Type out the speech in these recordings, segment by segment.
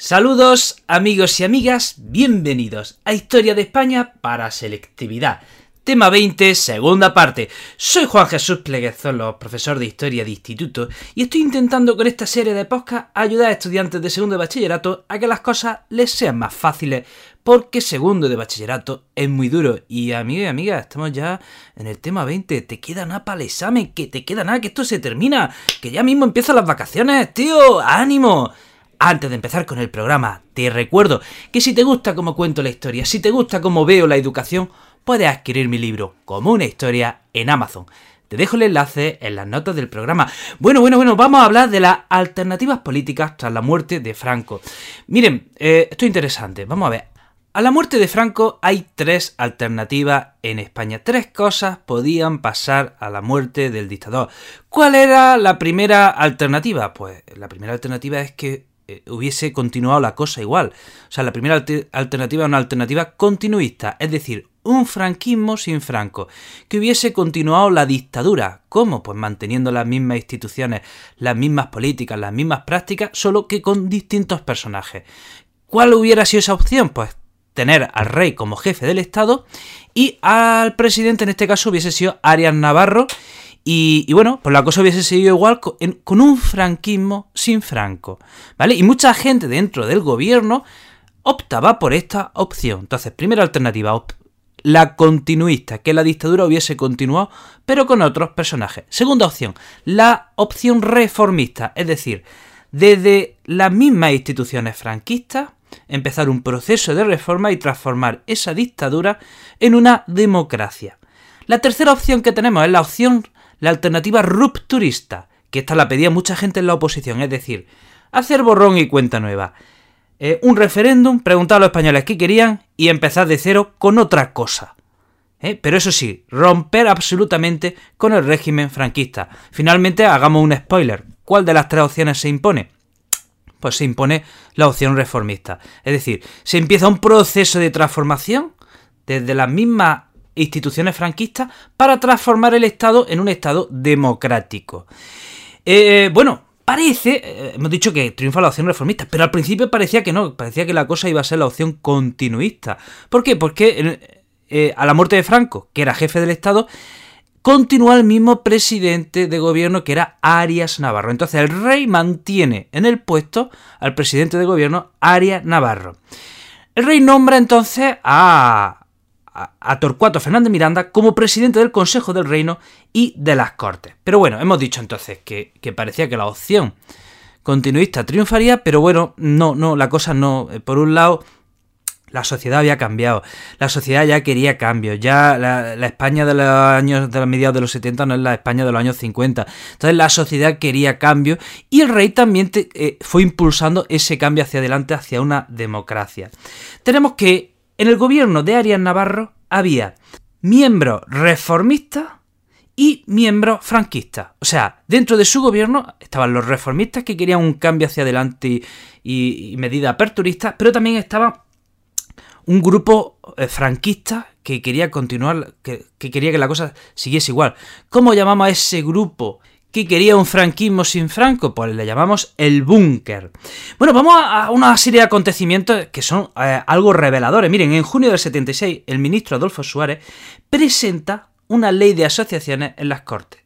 Saludos amigos y amigas, bienvenidos a Historia de España para Selectividad. Tema 20, segunda parte. Soy Juan Jesús Pleguezolo, profesor de Historia de Instituto, y estoy intentando con esta serie de podcast ayudar a estudiantes de segundo de bachillerato a que las cosas les sean más fáciles, porque segundo de bachillerato es muy duro. Y amigos y amigas, estamos ya en el tema 20. Te queda nada para el examen, que te queda nada, que esto se termina, que ya mismo empiezan las vacaciones, tío. ¡Ánimo! Antes de empezar con el programa, te recuerdo que si te gusta cómo cuento la historia, si te gusta cómo veo la educación, puedes adquirir mi libro como una historia en Amazon. Te dejo el enlace en las notas del programa. Bueno, bueno, bueno, vamos a hablar de las alternativas políticas tras la muerte de Franco. Miren, eh, esto es interesante. Vamos a ver. A la muerte de Franco hay tres alternativas en España. Tres cosas podían pasar a la muerte del dictador. ¿Cuál era la primera alternativa? Pues la primera alternativa es que hubiese continuado la cosa igual. O sea, la primera alternativa es una alternativa continuista, es decir, un franquismo sin Franco, que hubiese continuado la dictadura. ¿Cómo? Pues manteniendo las mismas instituciones, las mismas políticas, las mismas prácticas, solo que con distintos personajes. ¿Cuál hubiera sido esa opción? Pues tener al rey como jefe del Estado y al presidente, en este caso, hubiese sido Arias Navarro. Y, bueno, pues la cosa hubiese seguido igual con, con un franquismo sin Franco. ¿Vale? Y mucha gente dentro del gobierno optaba por esta opción. Entonces, primera alternativa, la continuista, que la dictadura hubiese continuado, pero con otros personajes. Segunda opción, la opción reformista, es decir, desde las mismas instituciones franquistas, empezar un proceso de reforma y transformar esa dictadura en una democracia. La tercera opción que tenemos es la opción, la alternativa rupturista, que esta la pedía mucha gente en la oposición, es decir, hacer borrón y cuenta nueva. Eh, un referéndum, preguntar a los españoles qué querían y empezar de cero con otra cosa. ¿eh? Pero eso sí, romper absolutamente con el régimen franquista. Finalmente, hagamos un spoiler. ¿Cuál de las tres opciones se impone? Pues se impone la opción reformista. Es decir, se empieza un proceso de transformación desde las mismas instituciones franquistas para transformar el Estado en un Estado democrático. Eh, bueno, Parece, eh, hemos dicho que triunfa la opción reformista, pero al principio parecía que no, parecía que la cosa iba a ser la opción continuista. ¿Por qué? Porque eh, a la muerte de Franco, que era jefe del Estado, continúa el mismo presidente de gobierno que era Arias Navarro. Entonces el rey mantiene en el puesto al presidente de gobierno Arias Navarro. El rey nombra entonces a, a, Torcuato Fernández Miranda como presidente del Consejo del Reino y de las Cortes. Pero bueno, hemos dicho entonces que, parecía que la opción continuista triunfaría, pero bueno, no, no, la cosa no. Eh, por un lado, la sociedad había cambiado, la sociedad ya quería cambio, ya la, España de los años de los mediados de los 70 no es la España de los años 50. Entonces la sociedad quería cambio y el rey también eh, fue impulsando ese cambio hacia adelante, hacia una democracia. Tenemos que en el gobierno de Arias Navarro había miembros reformistas y miembros franquistas. O sea, dentro de su gobierno estaban los reformistas que querían un cambio hacia adelante y, medidas aperturistas, pero también estaba un grupo eh, franquista que quería continuar, que, que, quería que la cosa siguiese igual. ¿Cómo llamamos a ese grupo que quería un franquismo sin Franco, pues le llamamos el búnker. Bueno, vamos a una serie de acontecimientos que son eh, algo reveladores. Miren, en junio del 76, el ministro Adolfo Suárez presenta una ley de asociaciones en las Cortes.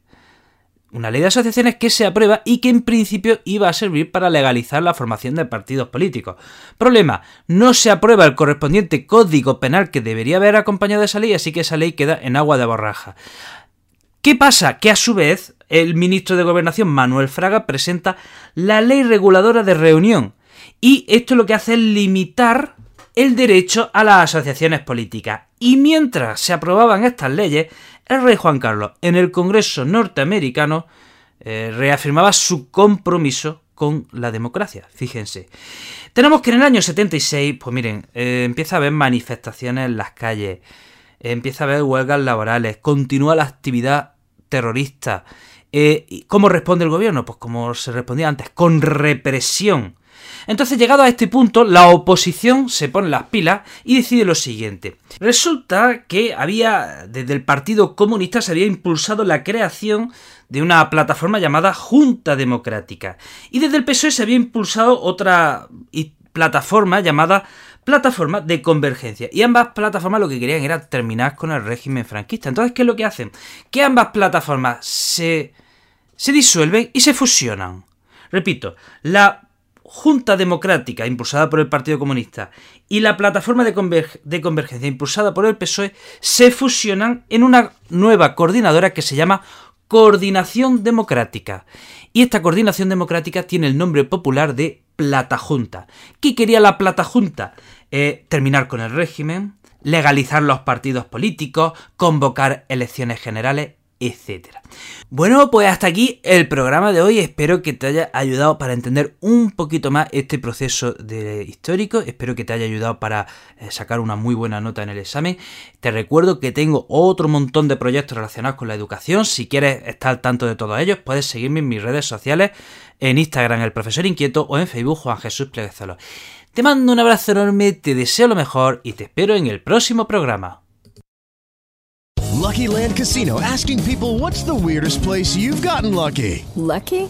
Una ley de asociaciones que se aprueba y que en principio iba a servir para legalizar la formación de partidos políticos. Problema, no se aprueba el correspondiente código penal que debería haber acompañado esa ley, así que esa ley queda en agua de borraja. ¿Qué pasa? Que a su vez el ministro de Gobernación, Manuel Fraga, presenta la ley reguladora de reunión. Y esto lo que hace es limitar el derecho a las asociaciones políticas. Y mientras se aprobaban estas leyes, el rey Juan Carlos en el Congreso norteamericano eh, reafirmaba su compromiso con la democracia, fíjense. Tenemos que en el año 76, pues miren, eh, empieza a haber manifestaciones en las calles, empieza a haber huelgas laborales, continúa la actividad terrorista. Eh, ¿Cómo responde el gobierno? Pues como se respondía antes, con represión. Entonces, llegado a este punto, la oposición se pone las pilas y decide lo siguiente. Resulta que había, desde el Partido Comunista, se había impulsado la creación de una plataforma llamada Junta Democrática. Y desde el PSOE se había impulsado otra plataforma llamada Plataforma de Convergencia. Y ambas plataformas lo que querían era terminar con el régimen franquista. Entonces, ¿qué es lo que hacen? Que ambas plataformas se, se disuelven y se fusionan. Repito, la Junta Democrática, impulsada por el Partido Comunista, y la Plataforma de, Convergencia, impulsada por el PSOE, se fusionan en una nueva coordinadora que se llama Coordinación Democrática. Y esta Coordinación Democrática tiene el nombre popular de Plata Junta. ¿Qué quería la Plata Junta? Eh, terminar con el régimen, legalizar los partidos políticos, convocar elecciones generales, etcétera. Bueno, pues hasta aquí el programa de hoy. Espero que te haya ayudado para entender un poquito más este proceso de histórico. Espero que te haya ayudado para eh, sacar una muy buena nota en el examen. Te recuerdo que tengo otro montón de proyectos relacionados con la educación. Si quieres estar al tanto de todos ellos, puedes seguirme en mis redes sociales, en Instagram el profesor inquieto o en Facebook Juan Jesús Pleguezolo. Te mando un abrazo enorme, te deseo lo mejor y te espero en el próximo programa. Lucky Land Casino asking people what's the weirdest place you've gotten lucky? Lucky?